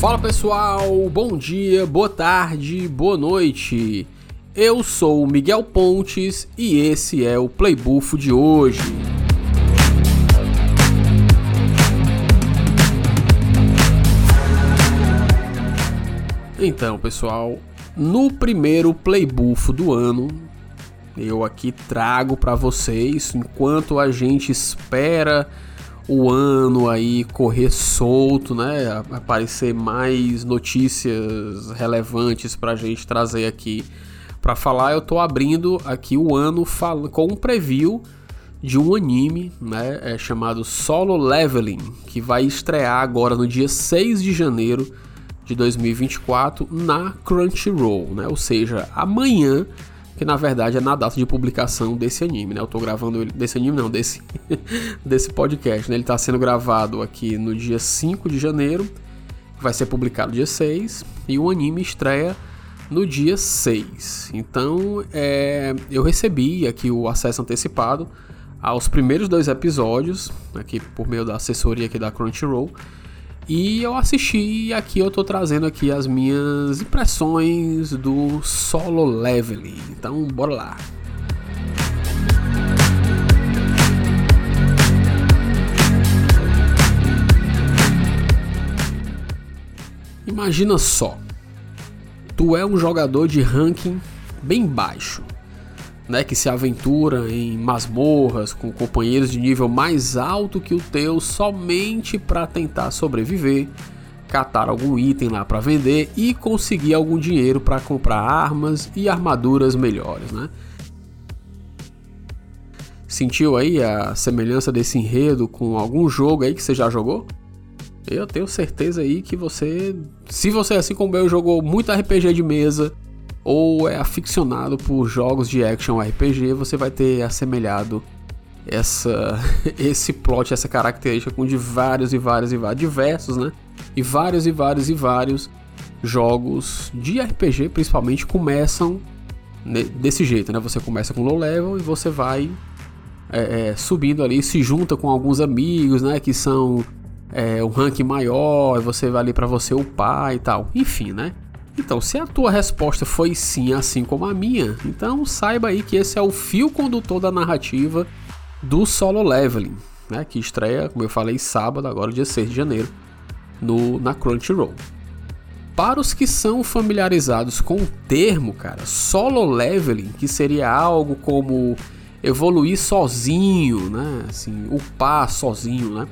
Fala pessoal, bom dia, boa tarde, boa noite. Eu sou Miguel Pontes e esse é o Playbuffo de hoje. Então, pessoal, no primeiro Playbuffo do ano, eu aqui trago para vocês, enquanto a gente espera o ano aí correr solto, né? Aparecer mais notícias relevantes pra gente trazer aqui para falar. Eu tô abrindo aqui o ano com um preview de um anime, né? É chamado Solo Leveling, que vai estrear agora no dia 6 de janeiro de 2024 na Crunchyroll, né? Ou seja, amanhã que na verdade é na data de publicação desse anime, né? Eu tô gravando ele, desse anime não, desse, desse podcast, né? Ele tá sendo gravado aqui no dia 5 de janeiro, vai ser publicado dia 6, e o anime estreia no dia 6. Então, é, eu recebi aqui o acesso antecipado aos primeiros dois episódios, aqui por meio da assessoria aqui da Crunchyroll, e eu assisti e aqui eu tô trazendo aqui as minhas impressões do solo leveling. Então, bora lá. Imagina só. Tu é um jogador de ranking bem baixo né, que se aventura em masmorras com companheiros de nível mais alto que o teu somente para tentar sobreviver, catar algum item lá para vender e conseguir algum dinheiro para comprar armas e armaduras melhores, né? Sentiu aí a semelhança desse enredo com algum jogo aí que você já jogou? Eu tenho certeza aí que você, se você assim como eu jogou muito RPG de mesa, ou é aficionado por jogos de action RPG, você vai ter assemelhado essa, esse plot, essa característica com de vários e vários e vários, diversos, né? E vários e vários e vários jogos de RPG, principalmente, começam desse jeito, né? Você começa com low level e você vai é, é, subindo ali, se junta com alguns amigos, né? Que são é, um rank maior, você vai ali para você upar e tal. Enfim, né? Então, se a tua resposta foi sim, assim como a minha, então saiba aí que esse é o fio condutor da narrativa do Solo Leveling, né, que estreia, como eu falei, sábado, agora dia 6 de janeiro, no, na Crunchyroll. Para os que são familiarizados com o termo, cara, solo leveling, que seria algo como evoluir sozinho, né? Assim, upar sozinho, né?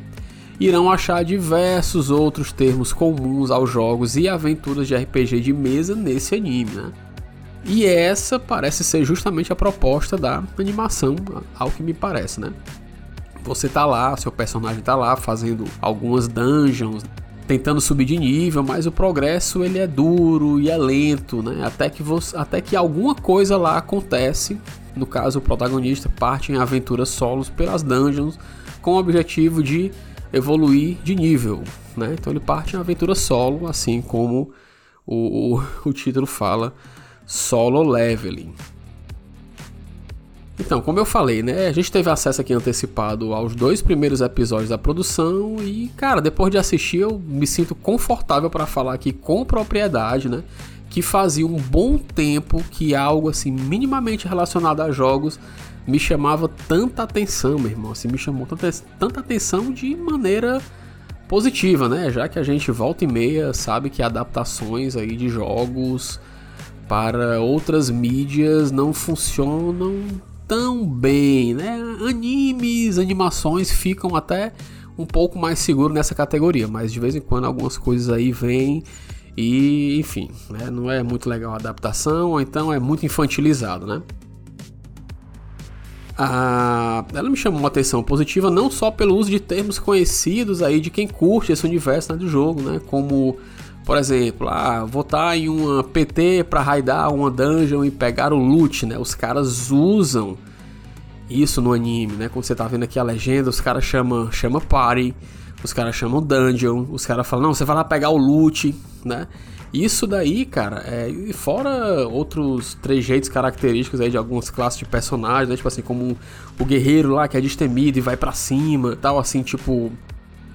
Irão achar diversos outros termos comuns aos jogos e aventuras de RPG de mesa nesse anime, né? E essa parece ser justamente a proposta da animação, ao que me parece, né? Você tá lá, seu personagem tá lá fazendo algumas dungeons, tentando subir de nível, mas o progresso ele é duro e é lento, né? Até que você, até que alguma coisa lá acontece. No caso, o protagonista parte em aventuras solos pelas dungeons com o objetivo de evoluir de nível, né? Então ele parte em aventura solo, assim como o, o, o título fala, solo leveling. Então, como eu falei, né? A gente teve acesso aqui antecipado aos dois primeiros episódios da produção e, cara, depois de assistir, eu me sinto confortável para falar aqui com propriedade, né? Que fazia um bom tempo que algo assim minimamente relacionado a jogos me chamava tanta atenção, meu irmão. Assim, me chamou tanta, tanta atenção de maneira positiva, né? Já que a gente volta e meia sabe que adaptações aí de jogos para outras mídias não funcionam tão bem, né? Animes, animações ficam até um pouco mais seguros nessa categoria, mas de vez em quando algumas coisas aí vêm e, enfim, né? não é muito legal a adaptação, ou então é muito infantilizado, né? Ela me chamou uma atenção positiva não só pelo uso de termos conhecidos aí de quem curte esse universo né, do jogo, né? Como, por exemplo, ah, votar em uma PT para raidar uma dungeon e pegar o loot, né? Os caras usam isso no anime, né? Quando você tá vendo aqui a legenda, os caras chamam chama party, os caras chamam dungeon, os caras falam, não, você vai lá pegar o loot, né? Isso daí, cara, é, fora outros trejeitos característicos aí de algumas classes de personagens, né? Tipo assim, como o guerreiro lá que é destemido e vai para cima tal, assim, tipo.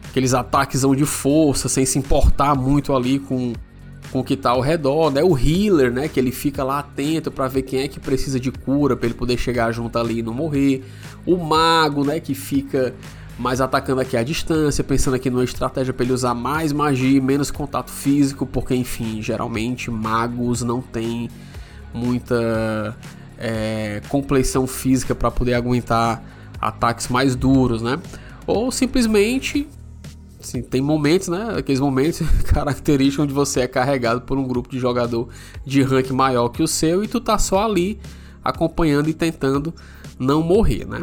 aqueles ataques de força, sem se importar muito ali com, com o que tá ao redor, né? O healer, né? Que ele fica lá atento para ver quem é que precisa de cura para ele poder chegar junto ali e não morrer. O mago, né? Que fica mais atacando aqui à distância, pensando aqui numa estratégia para ele usar mais magia e menos contato físico, porque enfim, geralmente magos não têm muita é, compleição física para poder aguentar ataques mais duros, né? Ou simplesmente Assim, tem momentos, né? Aqueles momentos característicos onde você é carregado por um grupo de jogador de rank maior que o seu e tu tá só ali acompanhando e tentando não morrer, né?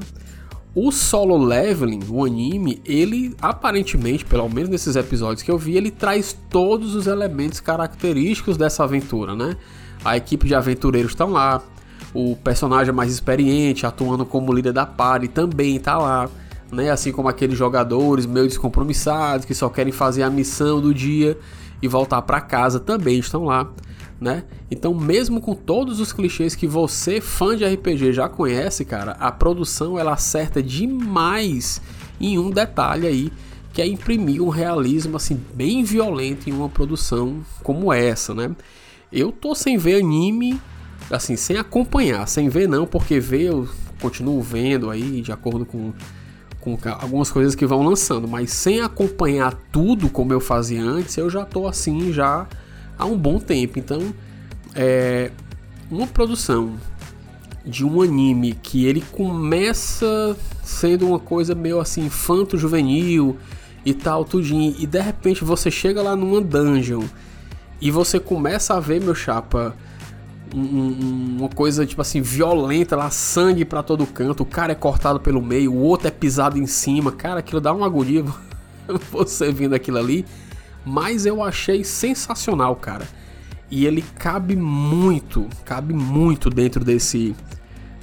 O solo leveling, o anime, ele aparentemente, pelo menos nesses episódios que eu vi, ele traz todos os elementos característicos dessa aventura, né? A equipe de aventureiros estão lá, o personagem mais experiente, atuando como líder da party, também está lá, né? Assim como aqueles jogadores meio descompromissados que só querem fazer a missão do dia e voltar para casa também estão lá né? Então, mesmo com todos os clichês que você, fã de RPG, já conhece, cara, a produção ela acerta demais em um detalhe aí, que é imprimir um realismo assim bem violento em uma produção como essa, né? Eu tô sem ver anime, assim, sem acompanhar, sem ver não, porque ver eu continuo vendo aí de acordo com com algumas coisas que vão lançando, mas sem acompanhar tudo como eu fazia antes, eu já tô assim já há um bom tempo. Então, é uma produção de um anime que ele começa sendo uma coisa meio assim infanto juvenil e tal tudinho e de repente você chega lá numa dungeon e você começa a ver meu chapa um, uma coisa tipo assim violenta lá sangue para todo canto o cara é cortado pelo meio o outro é pisado em cima cara aquilo dá uma agonia você vindo aquilo ali mas eu achei sensacional, cara. E ele cabe muito, cabe muito dentro desse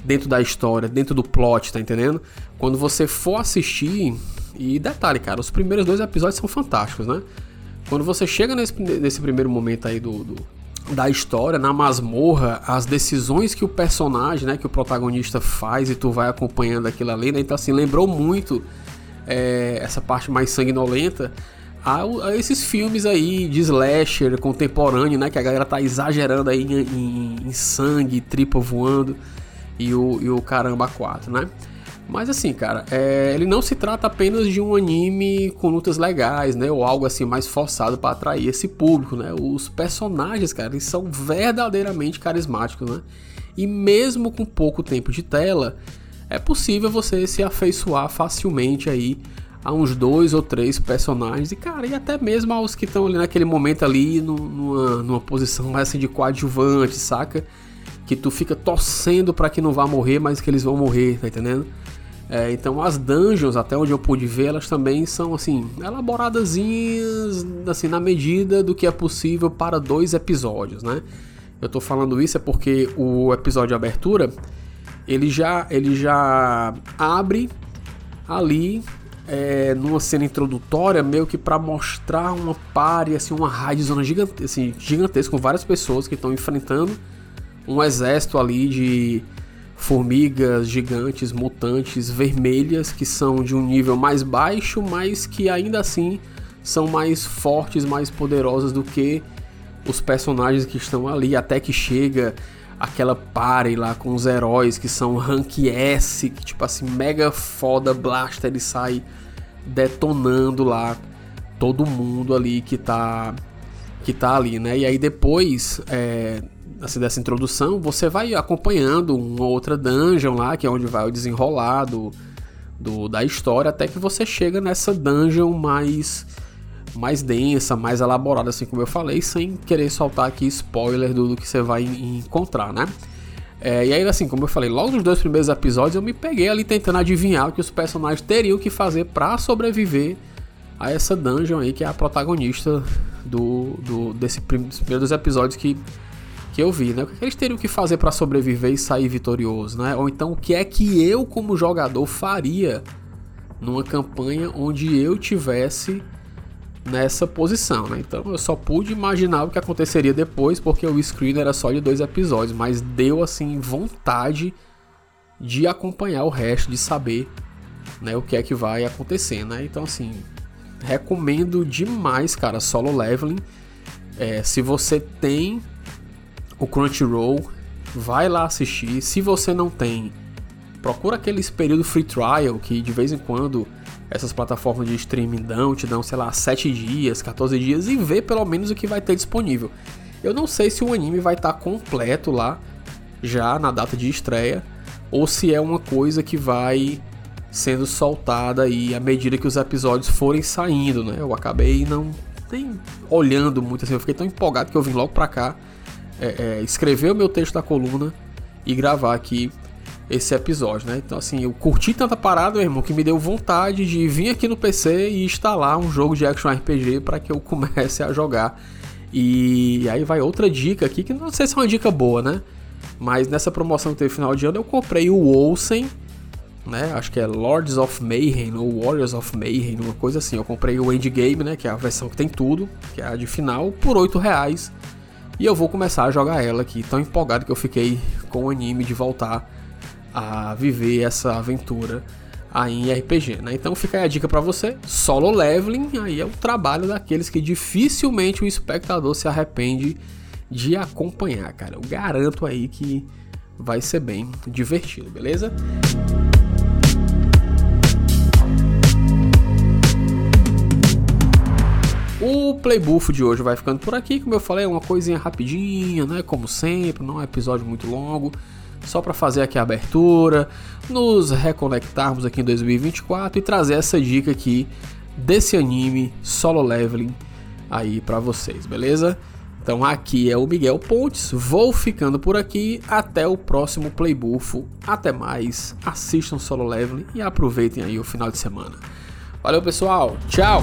dentro da história, dentro do plot, tá entendendo? Quando você for assistir, e detalhe, cara, os primeiros dois episódios são fantásticos, né? Quando você chega nesse, nesse primeiro momento aí do, do, da história, na masmorra, as decisões que o personagem, né, que o protagonista faz e tu vai acompanhando aquilo ali, né? Então assim, lembrou muito é, essa parte mais sanguinolenta a, a, esses filmes aí de slasher contemporâneo, né? Que a galera tá exagerando aí em, em, em sangue, tripa voando e o, e o caramba 4, né? Mas assim, cara, é, ele não se trata apenas de um anime com lutas legais, né? Ou algo assim mais forçado para atrair esse público, né? Os personagens, cara, eles são verdadeiramente carismáticos, né? E mesmo com pouco tempo de tela, é possível você se afeiçoar facilmente aí a uns dois ou três personagens, e cara, e até mesmo aos que estão ali naquele momento ali, numa, numa posição mais assim de coadjuvante, saca? Que tu fica torcendo para que não vá morrer, mas que eles vão morrer, tá entendendo? É, então as dungeons, até onde eu pude ver, elas também são assim, elaboradazinhas, assim, na medida do que é possível para dois episódios, né? Eu tô falando isso é porque o episódio de abertura, ele já, ele já abre ali é, numa cena introdutória, meio que para mostrar uma pare, assim, uma raid zona gigante, assim, gigantesca, com várias pessoas que estão enfrentando um exército ali de formigas gigantes, mutantes, vermelhas, que são de um nível mais baixo, mas que ainda assim são mais fortes, mais poderosas do que os personagens que estão ali, até que chega aquela party lá com os heróis que são rank S, que tipo assim, mega foda, blaster e sai detonando lá todo mundo ali que tá que tá ali, né? E aí depois é, assim, dessa introdução, você vai acompanhando uma outra dungeon lá, que é onde vai o desenrolar do, do, da história, até que você chega nessa dungeon mais mais densa, mais elaborada, assim como eu falei, sem querer soltar aqui spoiler do, do que você vai encontrar, né? É, e aí, assim, como eu falei, logo nos dois primeiros episódios eu me peguei ali tentando adivinhar o que os personagens teriam que fazer para sobreviver a essa dungeon aí que é a protagonista do, do desse prim, primeiros episódios que, que eu vi, né? O que eles teriam que fazer para sobreviver e sair vitorioso, né? Ou então o que é que eu como jogador faria numa campanha onde eu tivesse nessa posição, né? Então eu só pude imaginar o que aconteceria depois, porque o screen era só de dois episódios, mas deu assim vontade de acompanhar o resto, de saber, né, o que é que vai acontecer, né? Então assim, recomendo demais, cara, Solo Leveling. É, se você tem o Crunchyroll, vai lá assistir. Se você não tem, procura aqueles período free trial que de vez em quando essas plataformas de streaming dão, te dão, sei lá, 7 dias, 14 dias e vê pelo menos o que vai ter disponível. Eu não sei se o anime vai estar tá completo lá já na data de estreia ou se é uma coisa que vai sendo soltada aí à medida que os episódios forem saindo, né? Eu acabei não nem olhando muito assim, eu fiquei tão empolgado que eu vim logo pra cá é, é, escrever o meu texto da coluna e gravar aqui esse episódio, né? Então, assim, eu curti tanta parada, meu irmão, que me deu vontade de vir aqui no PC e instalar um jogo de action RPG para que eu comece a jogar. E aí vai outra dica aqui, que não sei se é uma dica boa, né? Mas nessa promoção que teve final de ano, eu comprei o Olsen, né? Acho que é Lords of Mayhem ou Warriors of Mayhem, uma coisa assim. Eu comprei o Endgame, né? Que é a versão que tem tudo, que é a de final, por 8 reais. E eu vou começar a jogar ela aqui, tão empolgado que eu fiquei com o anime de voltar a viver essa aventura aí em RPG, né? Então fica aí a dica para você, solo leveling, aí é o trabalho daqueles que dificilmente o espectador se arrepende de acompanhar, cara. Eu garanto aí que vai ser bem divertido, beleza? Playbuff de hoje vai ficando por aqui, como eu falei, uma coisinha rapidinha, né? Como sempre, não é um episódio muito longo, só para fazer aqui a abertura, nos reconectarmos aqui em 2024 e trazer essa dica aqui desse anime Solo Leveling aí para vocês, beleza? Então aqui é o Miguel Pontes, vou ficando por aqui, até o próximo Playbuff, até mais, assistam Solo Leveling e aproveitem aí o final de semana. Valeu pessoal, tchau!